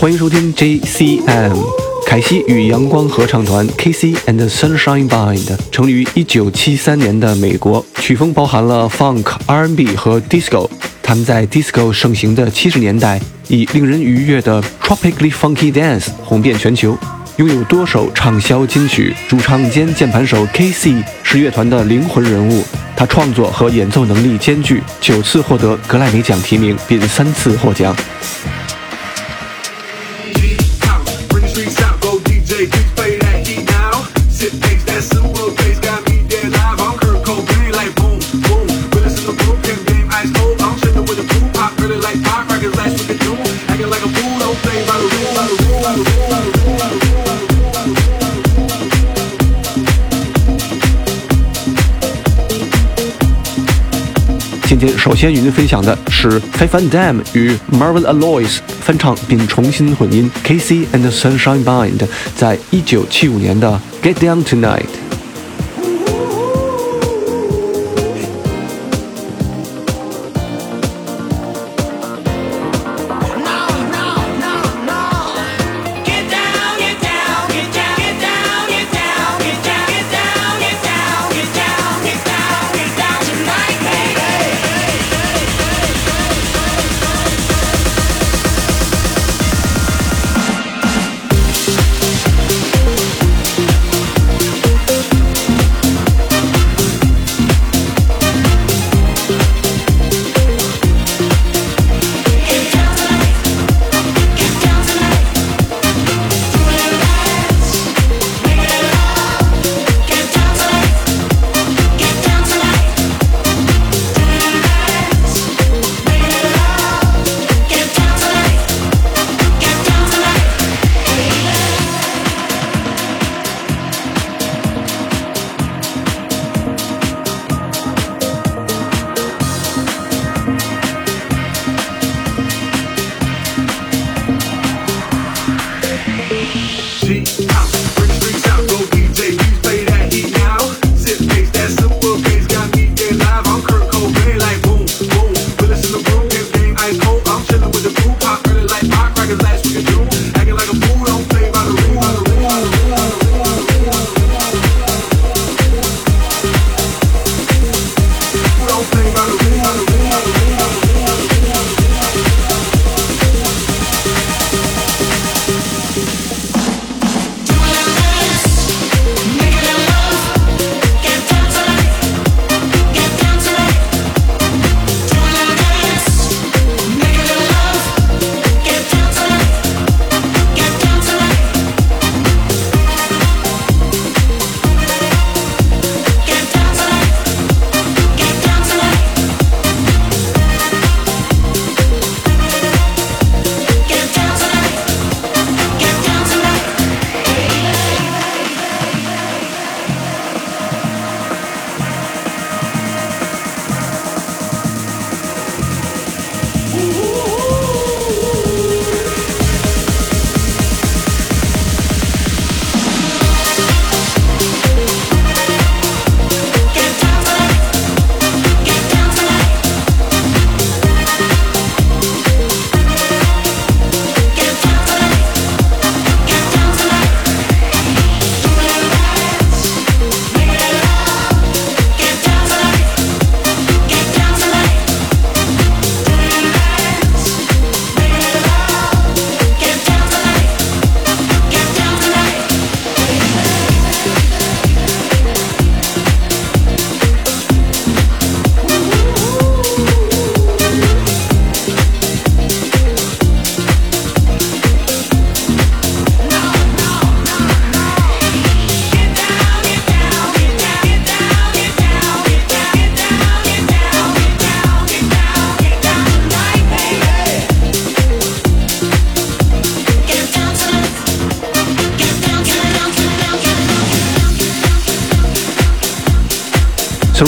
欢迎收听 JCM 凯西与阳光合唱团 KC and Sunshine Band 成立于1973年的美国，曲风包含了 Funk、R&B 和 Disco。他们在 Disco 盛行的70年代，以令人愉悦的 Tropically Funky Dance 红遍全球，拥有多首畅销金曲。主唱兼键盘手 KC 是乐团的灵魂人物，他创作和演奏能力兼具，九次获得格莱美奖提名，并三次获奖。先与您分享的是 Faith and Dam 与 Marvin Alois 翻唱并重新混音，KC and Sunshine Bind 在一九七五年的 Get Down Tonight。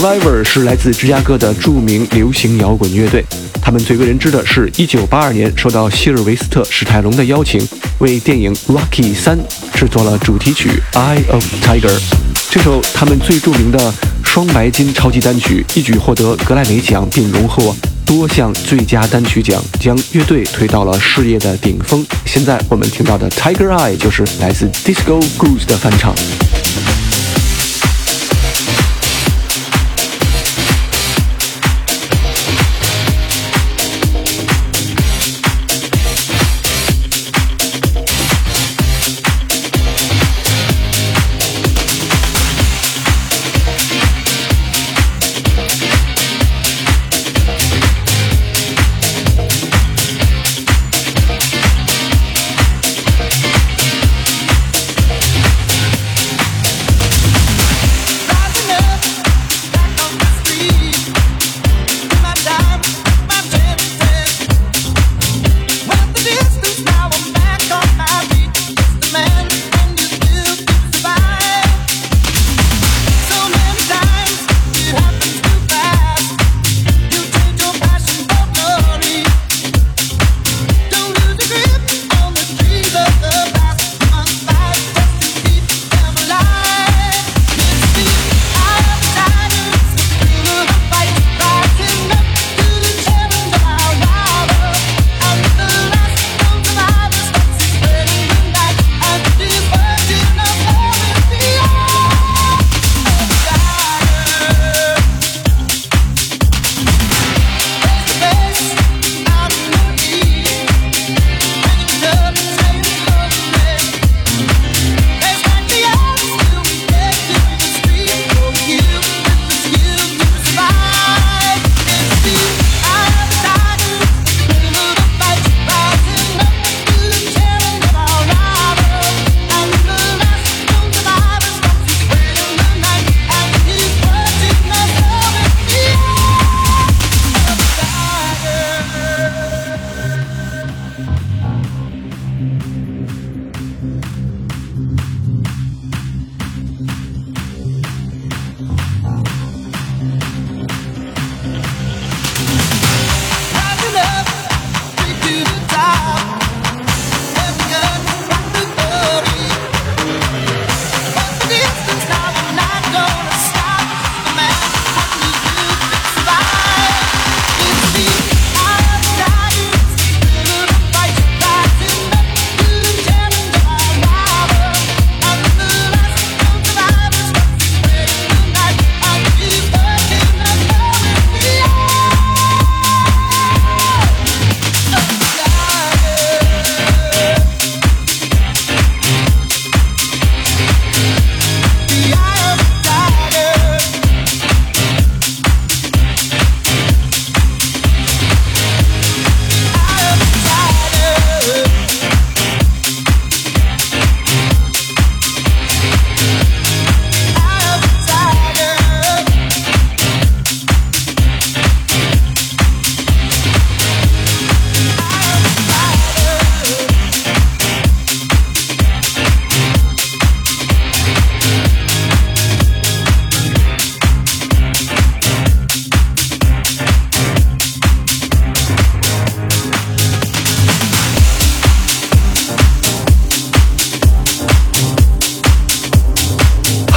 Survivor 是来自芝加哥的著名流行摇滚乐队。他们最为人知的是1982年受到希尔维斯特·史泰龙的邀请，为电影《Rocky 三》制作了主题曲《Eye of Tiger》。这首他们最著名的双白金超级单曲，一举获得格莱美奖，并荣获多项最佳单曲奖，将乐队推到了事业的顶峰。现在我们听到的《Tiger Eye》就是来自 Disco Goose 的翻唱。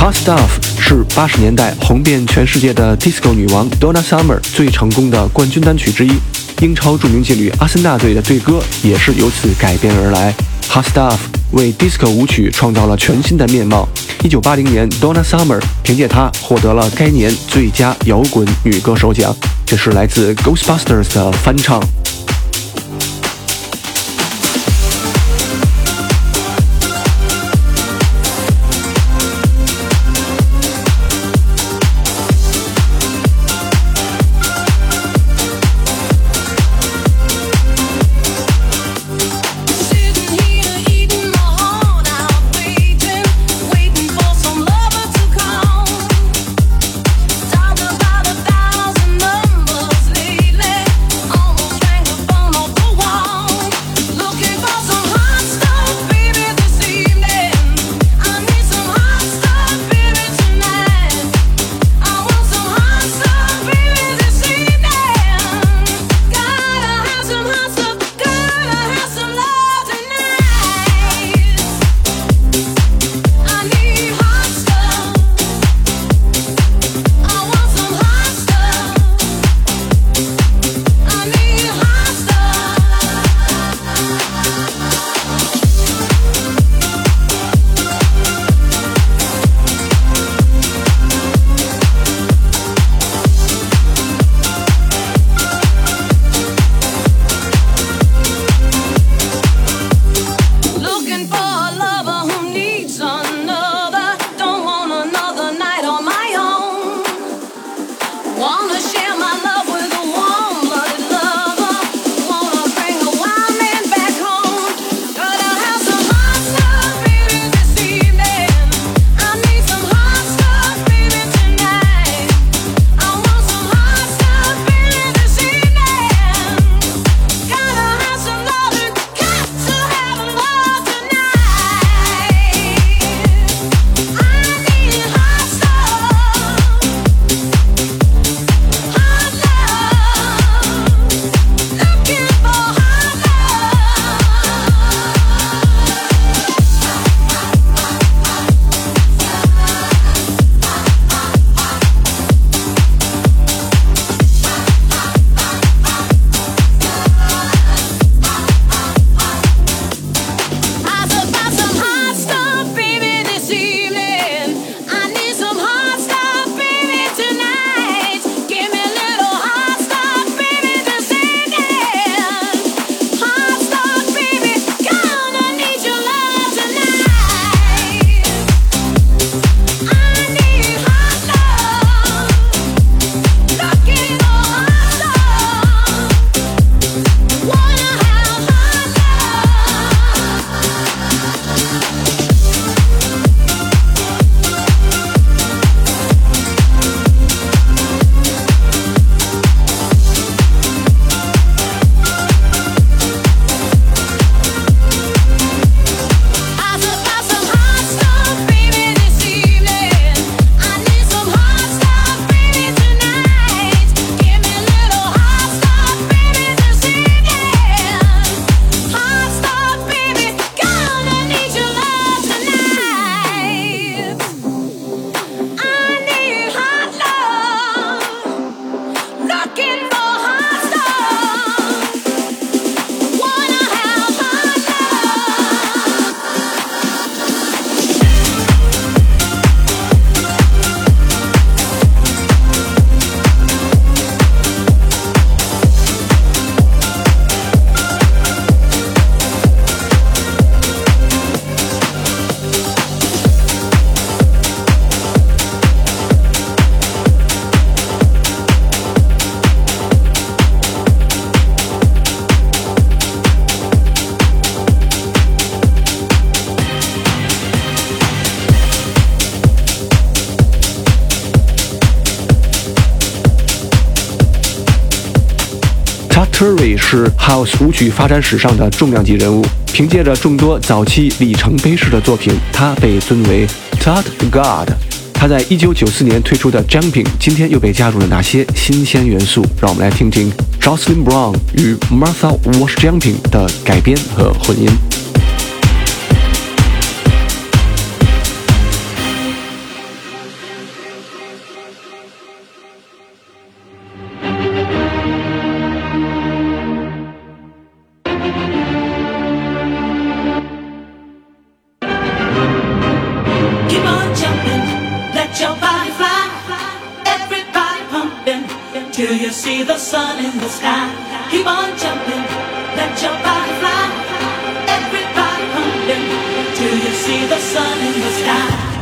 Hot Stuff 是八十年代红遍全世界的 Disco 女王 Donna Summer 最成功的冠军单曲之一，英超著名劲旅阿森纳队的队歌也是由此改编而来。Hot Stuff 为 Disco 舞曲创造了全新的面貌。一九八零年，Donna Summer 凭借它获得了该年最佳摇滚女歌手奖。这是来自 Ghostbusters 的翻唱。是 House 舞曲发展史上的重量级人物，凭借着众多早期里程碑式的作品，他被尊为 t o d God。他在1994年推出的《Jumping》，今天又被加入了哪些新鲜元素？让我们来听听 Jocelyn Brown 与 Martha Wash Jumping 的改编和混音。Till you see the sun in the sky. Keep on jumping, let your body fly. Everybody pumping till you see the sun in the sky.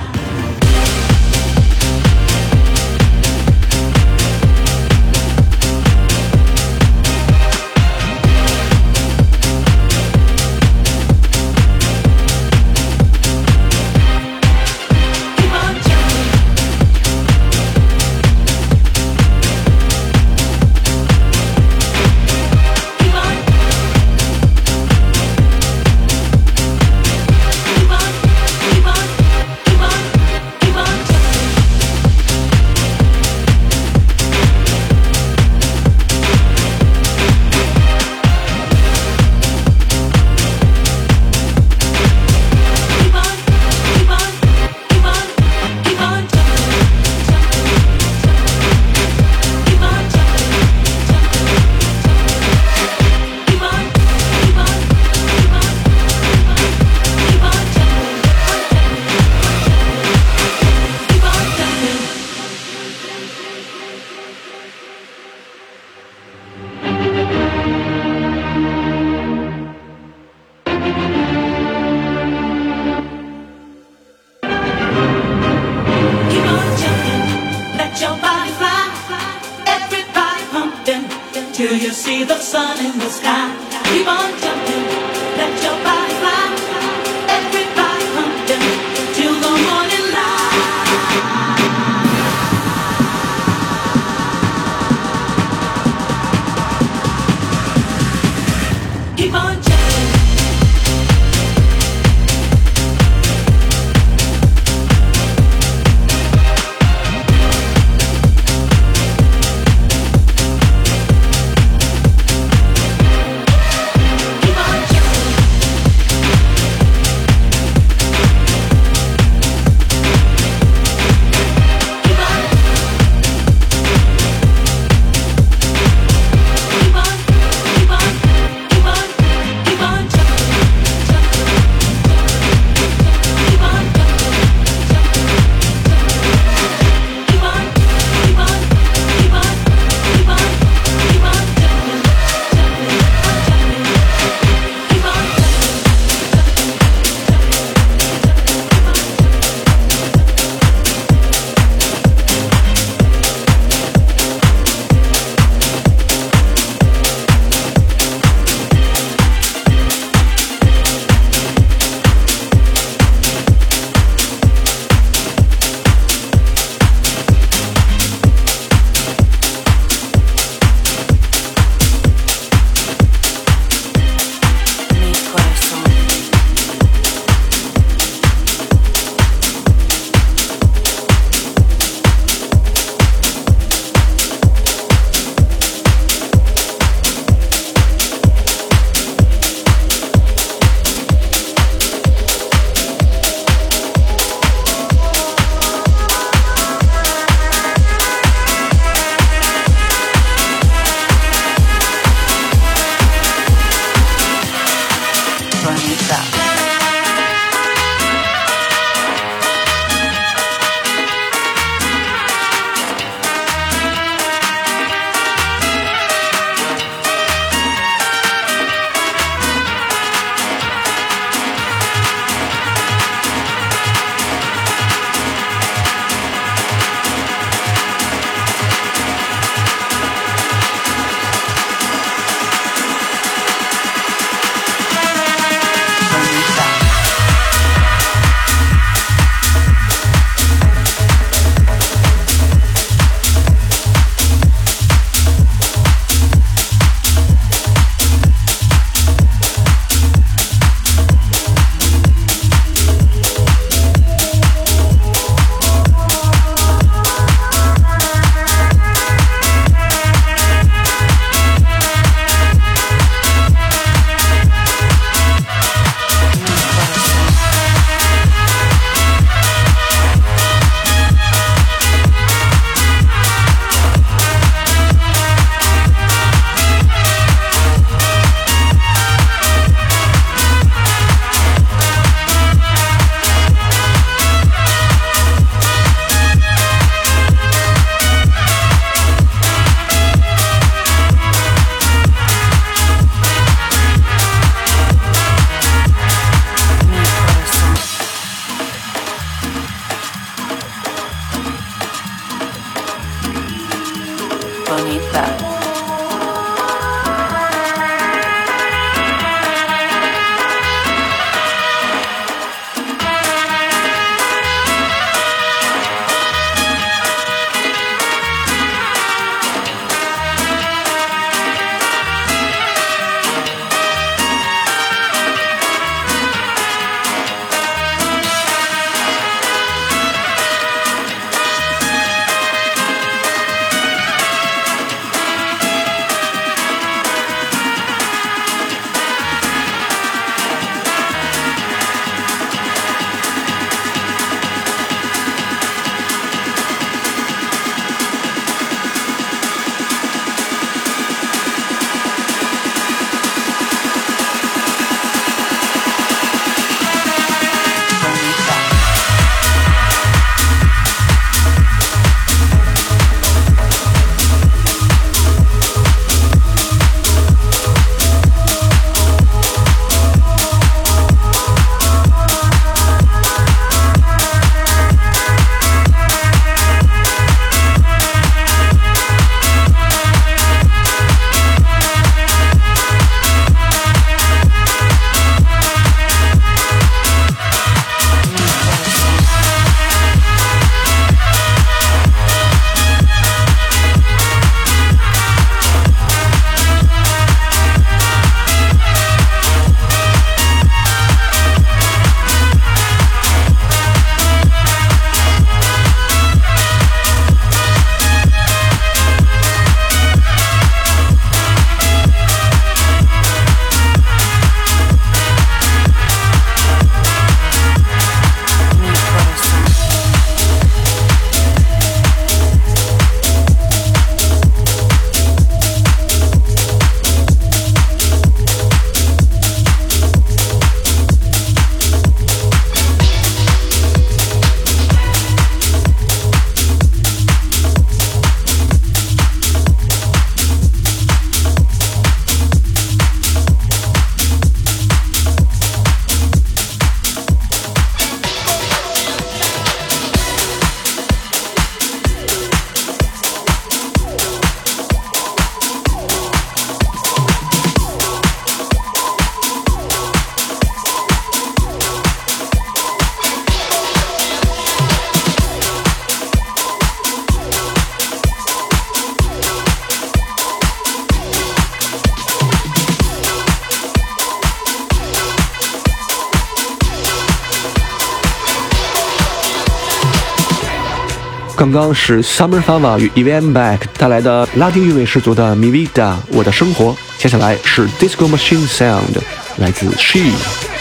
刚刚是 Summer Fava 与 e v a n Back 带来的拉丁韵味十足的 Mi Vida 我的生活，接下来是 Disco Machine Sound 来自 She。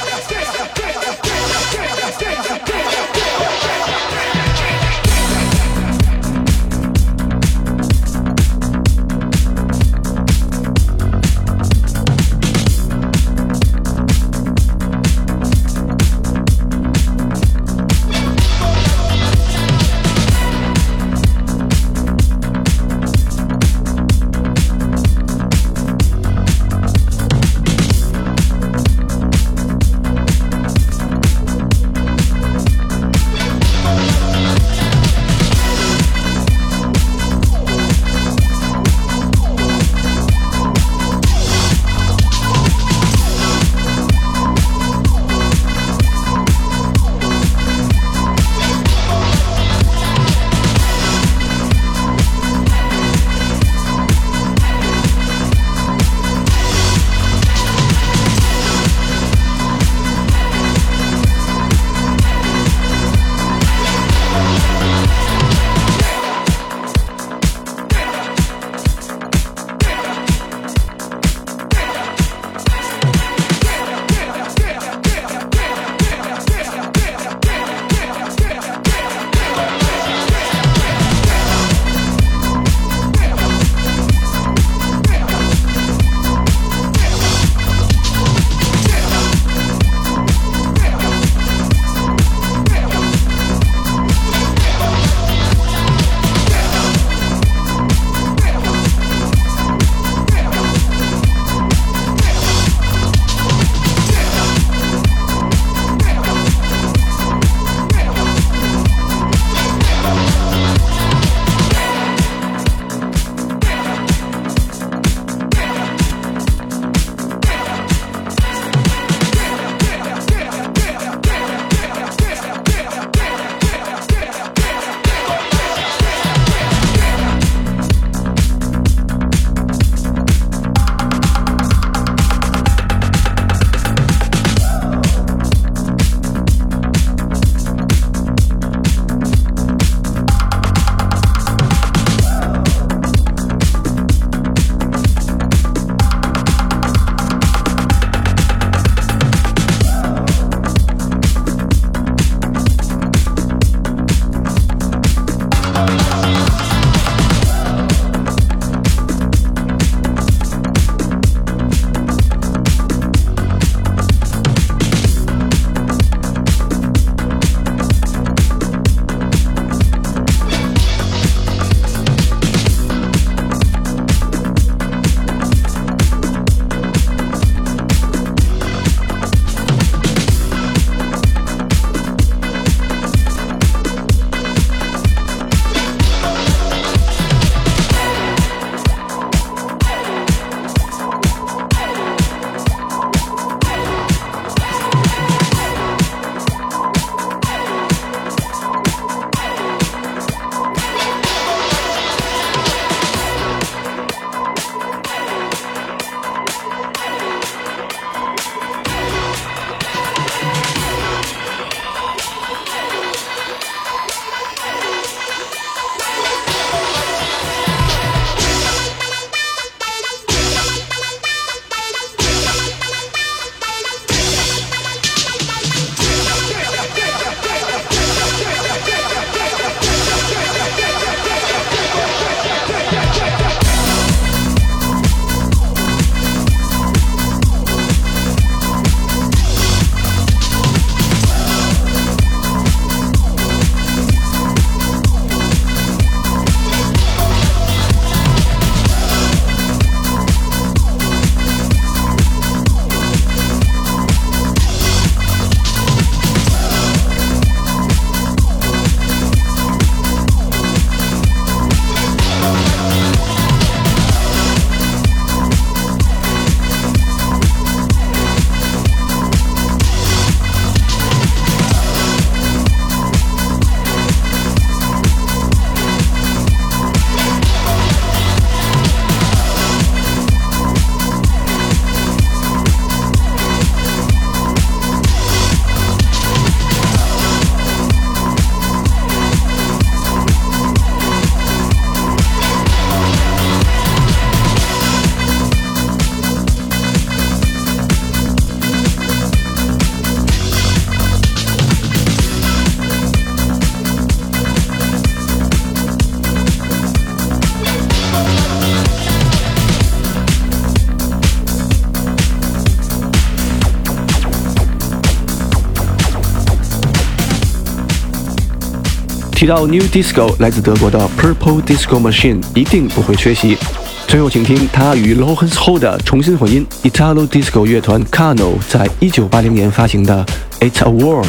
提到 New Disco，来自德国的 Purple Disco Machine 一定不会缺席。最后，请听他与 l o h e n s h o l d 重新混音 Italo Disco 乐团 Cano 在一九八零年发行的 It's a War。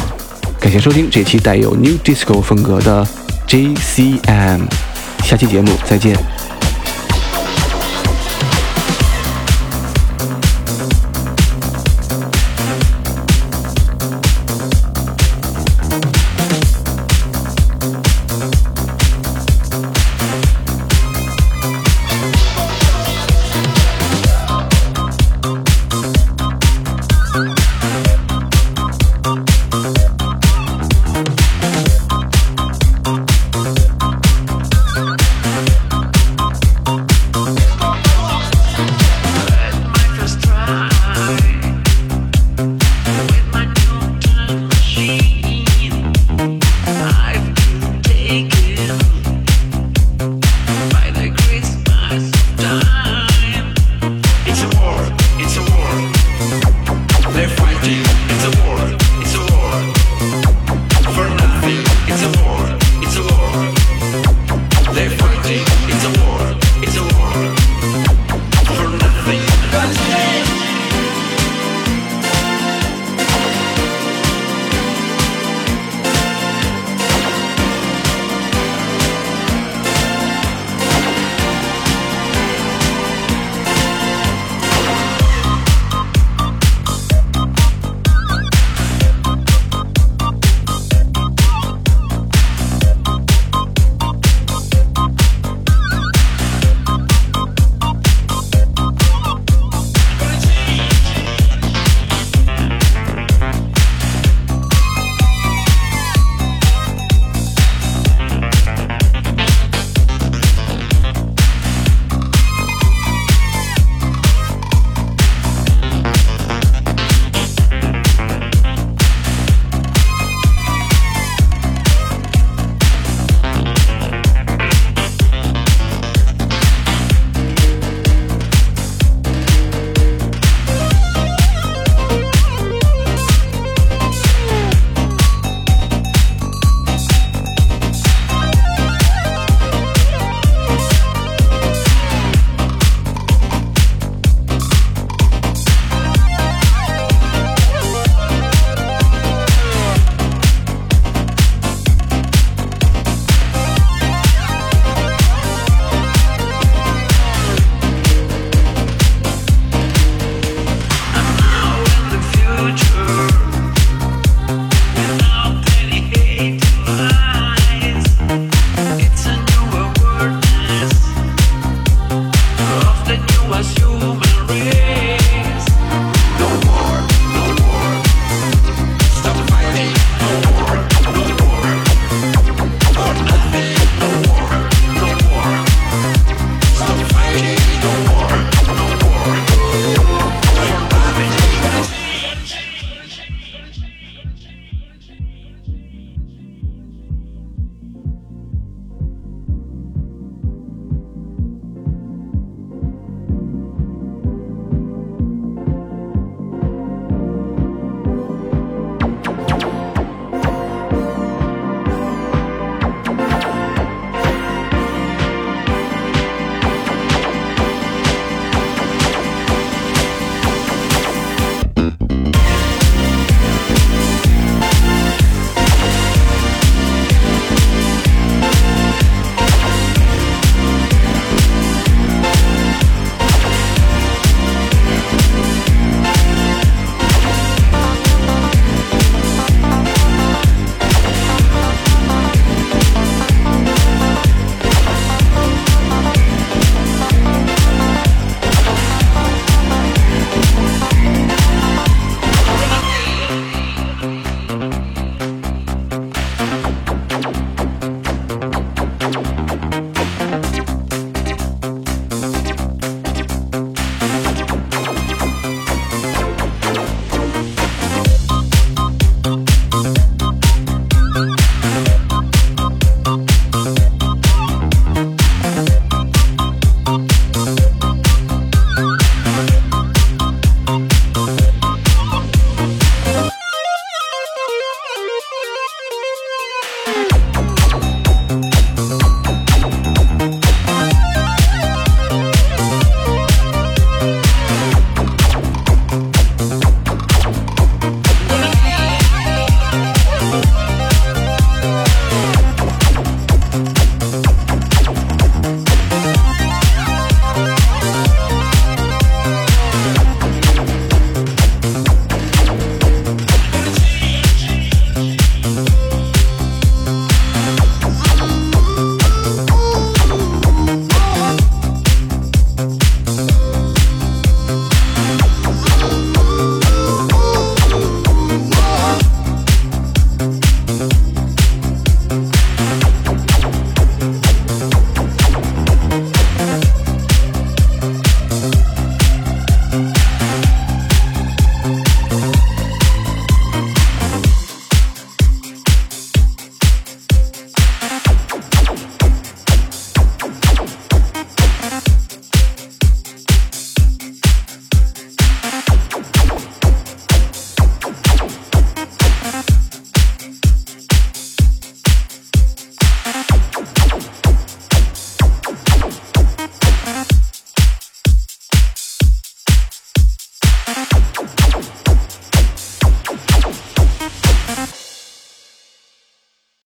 感谢收听这期带有 New Disco 风格的 JCM，下期节目再见。